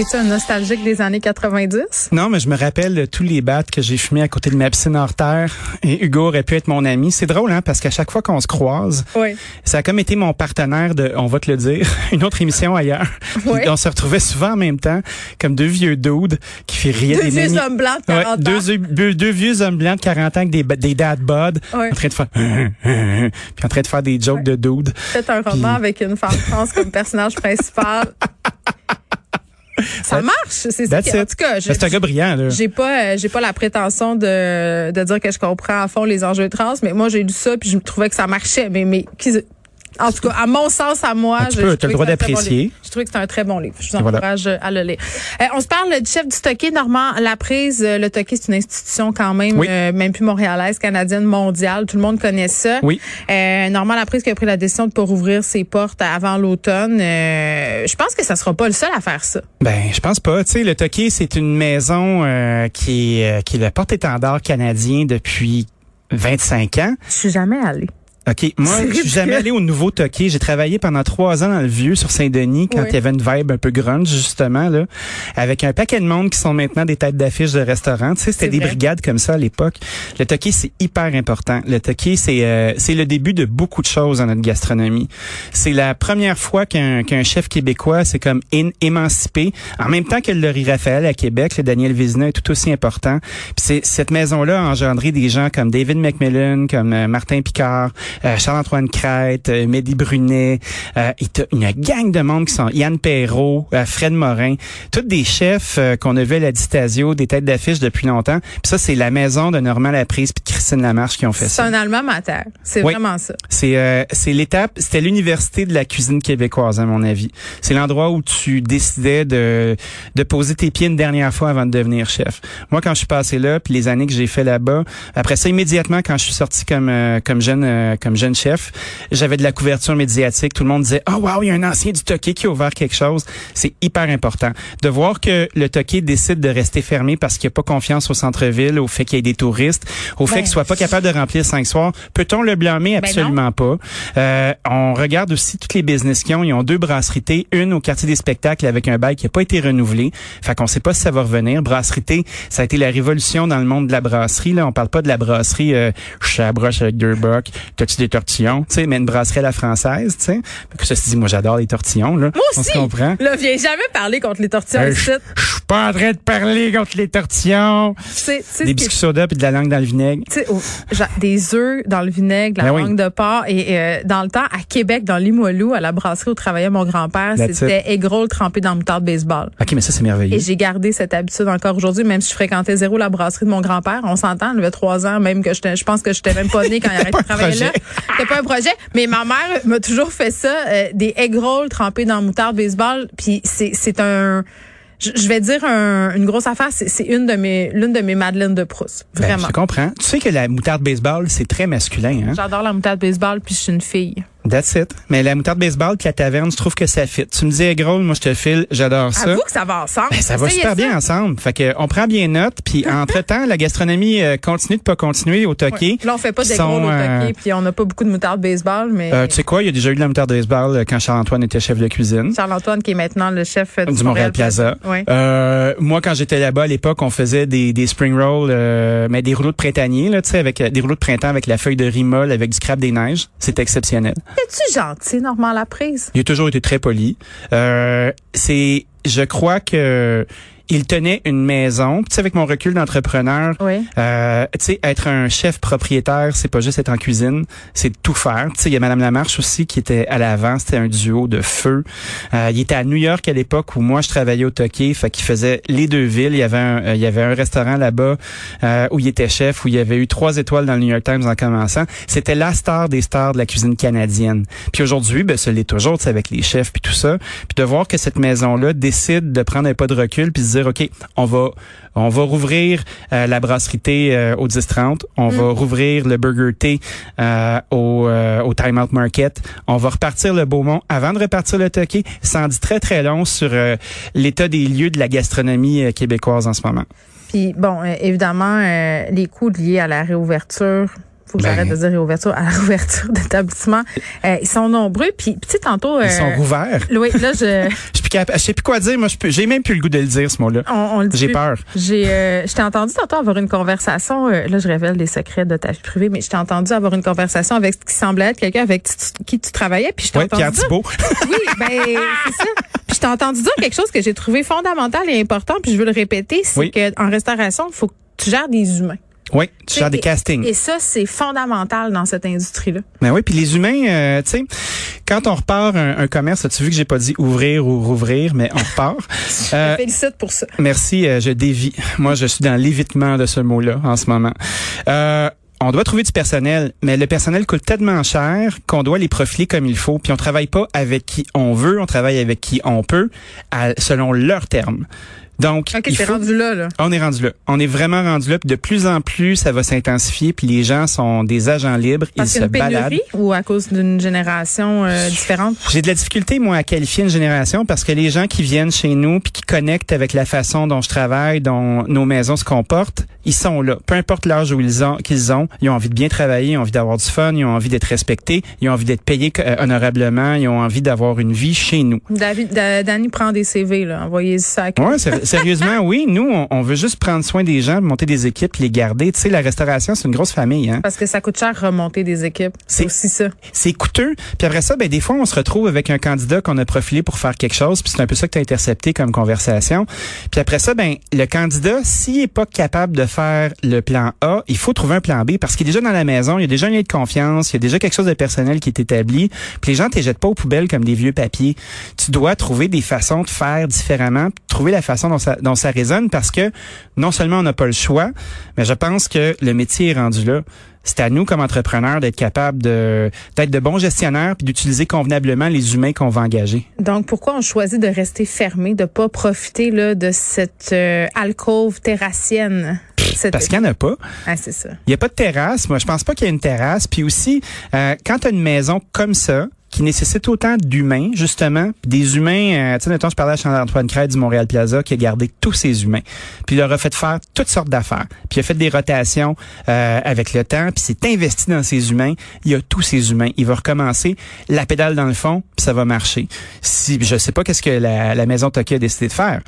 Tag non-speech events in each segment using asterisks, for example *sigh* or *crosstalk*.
Es-tu un nostalgique des années 90? Non, mais je me rappelle tous les battes que j'ai fumés à côté de ma piscine hors terre. Et Hugo aurait pu être mon ami. C'est drôle, hein, parce qu'à chaque fois qu'on se croise, Oui. ça a comme été mon partenaire de, on va te le dire, *laughs* une autre émission ailleurs. Oui. On se retrouvait souvent en même temps comme deux vieux dudes qui fait rire Deux des vieux hommes blancs de 40 Ouais, ans. deux, deux, deux vieux hommes blancs de 40 ans avec des, des dad bod, Ouais. en train de faire, *laughs* puis en train de faire des jokes de dudes. Peut-être un roman avec une femme trans comme personnage principal. *laughs* Ça marche. C'est ça en tout cas, C'est un gars brillant, là. j'ai pas euh, j'ai pas la prétention de, de dire que je comprends à fond les enjeux trans, mais moi j'ai lu ça puis je trouvais que ça marchait. Mais mais qui- en tout cas, à mon sens, à moi, tu je- peux, je t'as le droit bon d'apprécier. Je trouvais que c'est un très bon livre. Je vous Voilà. encourage à le lire. Euh, on se parle du chef du Toqué, Normand Laprise. Euh, Le Toqué, c'est une institution quand même, Oui. euh, même plus montréalaise, canadienne, mondiale. Tout le monde connaît ça. Oui. Euh, Normand Laprise qui a pris la décision de pas rouvrir ses portes avant l'automne. Euh, je pense que ça sera pas le seul à faire ça. Ben, je pense pas. Tu sais, le Toqué, c'est une maison euh, qui est euh, qui est le porte-étendard canadien depuis 25 ans. Je suis jamais allée. OK. Moi, je suis jamais allé au nouveau Toqué. J'ai travaillé pendant trois ans dans le vieux sur Saint-Denis quand Oui. il y avait une vibe un peu grunge, justement, là. Avec un paquet de monde qui sont maintenant des têtes d'affiche de restaurants. Tu sais, c'était des vrai. brigades comme ça à l'époque. Le Toqué, c'est hyper important. Le Toqué, c'est, euh, c'est le début de beaucoup de choses dans notre gastronomie. C'est la première fois qu'un, qu'un chef québécois s'est comme émancipé. En même temps que le Laurie Raphaël à Québec, le Daniel Vézina est tout aussi important. Puis c'est, cette maison-là a engendré des gens comme David McMillan, comme euh, Martin Picard, euh, Charles-Antoine Crête, euh, Mehdi Brunet, euh, et une gang de monde qui sont Yann Perrault, euh, Fred Morin, tous des chefs euh, qu'on a vus à la Distasio, des têtes d'affiche depuis longtemps. Puis ça, c'est la maison de Normand Laprise puis de Christine Lamarche qui ont fait C'est ça. un allemand mater. C'est Oui. vraiment ça. C'est euh, c'est l'étape, c'était l'université de la cuisine québécoise à mon avis. C'est l'endroit où tu décidais de de poser tes pieds une dernière fois avant de devenir chef. Moi quand je suis passé là, puis les années que j'ai fait là-bas, après ça immédiatement quand je suis sorti comme euh, comme jeune euh, comme jeune chef, j'avais de la couverture médiatique, tout le monde disait "Oh wow, il y a un ancien du Toqué qui a ouvert quelque chose." C'est hyper important de voir que le Toqué décide de rester fermé parce qu'il n'a pas confiance au centre-ville, au fait qu'il y ait des touristes, au fait Ben, qu'il soit pas capable de remplir cinq soirs. Peut-on le blâmer? Ben Absolument pas. Euh, on regarde aussi toutes les business qu'ils ont. Ils ont deux brasseries une au quartier des spectacles avec un bail qui n'a pas été renouvelé. Fait qu'on sait pas si ça va revenir. Brasserie ça a été la révolution dans le monde de la brasserie. Là, on parle pas de la brasserie euh, je suis à la broche avec deux bucks, des tortillons, tu sais, mais une brasserie à la française, tu sais. Fait Que ceci dit, moi j'adore les tortillons. Là. Moi On aussi. se comprend? Là, viens jamais parler contre les tortillas Euh, je je pas en train de parler contre les tortillons. Tu sais, tu sais ce Des biscuits soda puis de la langue dans le vinaigre. oh, des œufs dans le vinaigre, la Ben oui. langue de porc. Et euh, dans le temps, à Québec, dans Limoilou, à la brasserie où travaillait mon grand-père, That's c'était egg roll trempé dans moutarde baseball. OK, mais ça c'est merveilleux. Et j'ai gardé cette habitude encore aujourd'hui, même si je fréquentais zéro la brasserie de mon grand-père. On s'entend, il avait trois ans, même que je pense que j'étais même pas née quand *laughs* il arrêtait de travailler là. C'était pas un projet. Mais ma mère m'a toujours fait ça, euh, des egg rolls trempés dans moutarde baseball. Puis c'est, c'est un, je je vais dire un- une grosse affaire, c'est c'est une de mes, l'une de mes madeleines de Proust. Ben, Vraiment. je comprends. Tu sais que la moutarde baseball, c'est très masculin, hein? J'adore la moutarde baseball, puis je suis une fille. That's it. Mais la moutarde baseball puis la taverne, je trouve que ça fit. Tu me dis, gros, moi je te file, j'adore ça. Avoue que ça va ensemble. Ben, ça va super ça. bien ensemble. Fait que on prend bien note. Puis *laughs* entre-temps, la gastronomie euh, continue de pas continuer au Toqué. Là, on fait pas sont, gros au euh, toqué, puis on n'a pas beaucoup de moutarde baseball, mais Euh, tu sais quoi, il y a déjà eu de la moutarde baseball euh, quand Charles-Antoine était chef de cuisine. Charles-Antoine, qui est maintenant le chef euh, du, du Montréal Plaza. Oui. Euh, moi, quand j'étais là-bas à l'époque, on faisait des, des spring rolls, euh, mais des rouleaux de printanier, là, tu sais, avec euh, des rouleaux de printemps avec la feuille de rimol, avec du crabe des neiges. C'était exceptionnel. Es-tu gentil, Normand Laprise? Il a toujours été très poli. Euh, c'est, je crois que il tenait une maison. Tu sais, avec mon recul d'entrepreneur, Oui. euh, tu sais, être un chef propriétaire, c'est pas juste être en cuisine, c'est tout faire. Tu sais, il y a Madame Lamarche aussi qui était à l'avant, c'était un duo de feu. Euh, il était à New York à l'époque où moi je travaillais au Toqué, fait qu'il faisait les deux villes. Il y avait un, euh, il y avait un restaurant là-bas euh, où il était chef, où il y avait eu trois étoiles dans le New York Times en commençant. C'était la star des stars de la cuisine canadienne. Puis aujourd'hui, ben, ce l'est toujours, tu sais, avec les chefs puis tout ça. Puis de voir que cette maison-là décide de prendre un pas de recul puis se dire, OK, on va, on va rouvrir euh, la brasserie thé euh, au 10-30. On va rouvrir le burger thé euh, au, euh, au Time Out Market. On va repartir le Beaumont avant de repartir le Toqué. Ça en dit très, très long sur l'état des lieux de la gastronomie québécoise en ce moment. Puis bon, évidemment, les coûts liés à la réouverture faut que Ben. j'arrête de dire réouverture, à *laughs* la réouverture d'établissements. Euh, ils sont nombreux. Puis, tu sais, tantôt... Ils sont euh, rouverts. Oui, là, je, *laughs* Je plus capable- je sais plus quoi dire. Moi, je peux- j'ai même plus le goût de le dire, ce mot-là. on, on le dit J'ai peur. J'ai, euh, je t'ai entendu tantôt avoir une conversation. euh, là, je révèle les secrets de ta vie privée, mais je t'ai entendu avoir une conversation avec ce qui semblait être quelqu'un avec qui tu travaillais. Puis je t'ai Ouais, entendu Pierre Thibault. Oui, *laughs* ben c'est ça. Puis je t'ai entendu dire quelque chose que j'ai trouvé fondamental et important, puis je veux le répéter, c'est Oui. que en restauration, il faut que tu gères des humains. Oui, tu gères des castings. Et ça, c'est fondamental dans cette industrie-là. Ben oui, puis les humains, euh, tu sais, quand on repart un, un commerce, as-tu vu que j'ai pas dit ouvrir ou rouvrir, mais on repart. *laughs* Euh, Félicite pour ça. Merci, euh, je dévie. Moi, je suis dans l'évitement de ce mot-là en ce moment. Euh, on doit trouver du personnel, mais le personnel coûte tellement cher qu'on doit les profiler comme il faut. Puis on travaille pas avec qui on veut, on travaille avec qui on peut, à- selon leurs termes. Donc, OK, il c'est faut- rendu là, là. on est rendu là. On est vraiment rendu là. Puis de plus en plus, ça va s'intensifier. Puis les gens sont des agents libres. Parce ils se une baladent. pénurie ou à cause d'une génération euh, différente? J'ai de la difficulté, moi, à qualifier une génération parce que les gens qui viennent chez nous puis qui connectent avec la façon dont je travaille, dont nos maisons se comportent, ils sont là. Peu importe l'âge où ils ont, qu'ils ont, ils ont envie de bien travailler, ils ont envie d'avoir du fun, ils ont envie d'être respectés, ils ont envie d'être payés euh, honorablement, ils ont envie d'avoir une vie chez nous. David, Da- Danny prend des CV, là. Envoyez ça à Ouais, sérieusement, oui. Nous, on, on veut juste prendre soin des gens, monter des équipes, les garder. Tu sais, la restauration, c'est une grosse famille, hein. Parce que ça coûte cher remonter des équipes. C'est aussi ça. c'est coûteux. Puis après ça, ben des fois, on se retrouve avec un candidat qu'on a profilé pour faire quelque chose, puis c'est un peu ça que tu as intercepté comme conversation. Puis après ça, ben le candidat, s'il est pas capable de faire le plan A, il faut trouver un plan B parce qu'il est déjà dans la maison, il y a déjà un lien de confiance, il y a déjà quelque chose de personnel qui est établi. Puis les gens ne jettent pas aux poubelles comme des vieux papiers. Tu dois trouver des façons de faire différemment, trouver la façon dont dont ça résonne parce que non seulement on n'a pas le choix, mais je pense que le métier est rendu là. C'est à nous, comme entrepreneurs, d'être capables de d'être de bons gestionnaires puis d'utiliser convenablement les humains qu'on va engager. Donc, pourquoi on choisit de rester fermé, de pas profiter là, de cette euh, alcôve terrassienne? Parce qu'il n'y en a pas. Ah, c'est ça. Il n'y a pas de terrasse. Moi, je pense pas qu'il y ait une terrasse. Puis aussi, euh, quand tu as une maison comme ça, qui nécessite autant d'humains, justement, des humains, euh, tu sais, mettons, je parlais à Charles-Antoine Crête du Montréal Plaza, qui a gardé tous ses humains, puis il leur a fait faire toutes sortes d'affaires, puis il a fait des rotations euh, avec le temps, puis s'est investi dans ses humains, il a tous ses humains. Il va recommencer la pédale dans le fond, puis ça va marcher. Si Je sais pas qu'est-ce que la, la maison Toki a décidé de faire,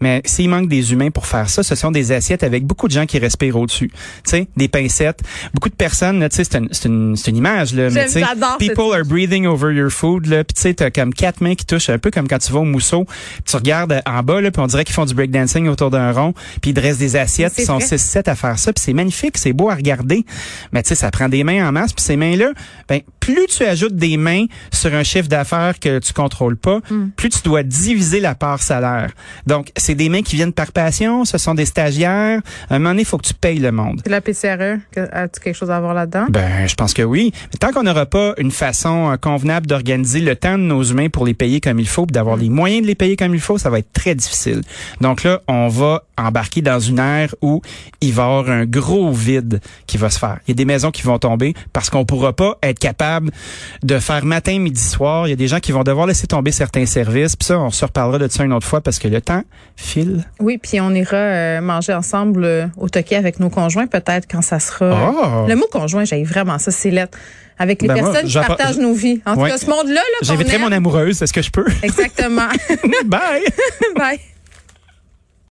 mais s'il manque des humains pour faire ça, ce sont des assiettes avec beaucoup de gens qui respirent au-dessus. Tu sais, des pincettes, beaucoup de personnes, tu sais, c'est une, c'est une, c'est une image, là, mais tu sais, people are breathing over your food, là, puis tu sais, t'as comme quatre mains qui touchent, un peu comme quand tu vas au mousseau, puis tu regardes en bas, là, puis on dirait qu'ils font du breakdancing autour d'un rond, puis ils dressent des assiettes, ils sont vrai. 6-7 à faire ça, puis c'est magnifique, c'est beau à regarder, mais tu sais, ça prend des mains en masse, puis ces mains-là, ben, plus tu ajoutes des mains sur un chiffre d'affaires que tu contrôles pas, Hmm. plus tu dois diviser la part salaire. Donc, c'est des mains qui viennent par passion, ce sont des stagiaires, à un moment donné, il faut que tu payes le monde. La PCRE, as-tu quelque chose à voir là-dedans? Ben, je pense que oui. Mais tant qu'on n'aura pas une façon euh, convenable d'organiser le temps de nos humains pour les payer comme il faut, d'avoir les moyens de les payer comme il faut, ça va être très difficile. Donc là, on va embarquer dans une ère où il va y avoir un gros vide qui va se faire. Il y a des maisons qui vont tomber parce qu'on pourra pas être capable de faire matin, midi, soir. Il y a des gens qui vont devoir laisser tomber certains services. Puis ça, on se reparlera de ça une autre fois parce que le temps file. Oui, puis on ira euh, manger ensemble euh, au Toki avec nos conjoints, peut-être quand ça sera. Oh! Le mot conjoint, j'ai vraiment ça, c'est lettre. Avec les Ben moi, personnes qui j'en par- partagent nos vies. En Ouais. tout cas, ce monde-là, là, J'inviterai mon amoureuse. Est-ce que je peux? Exactement. *laughs* Bye! *laughs* Bye.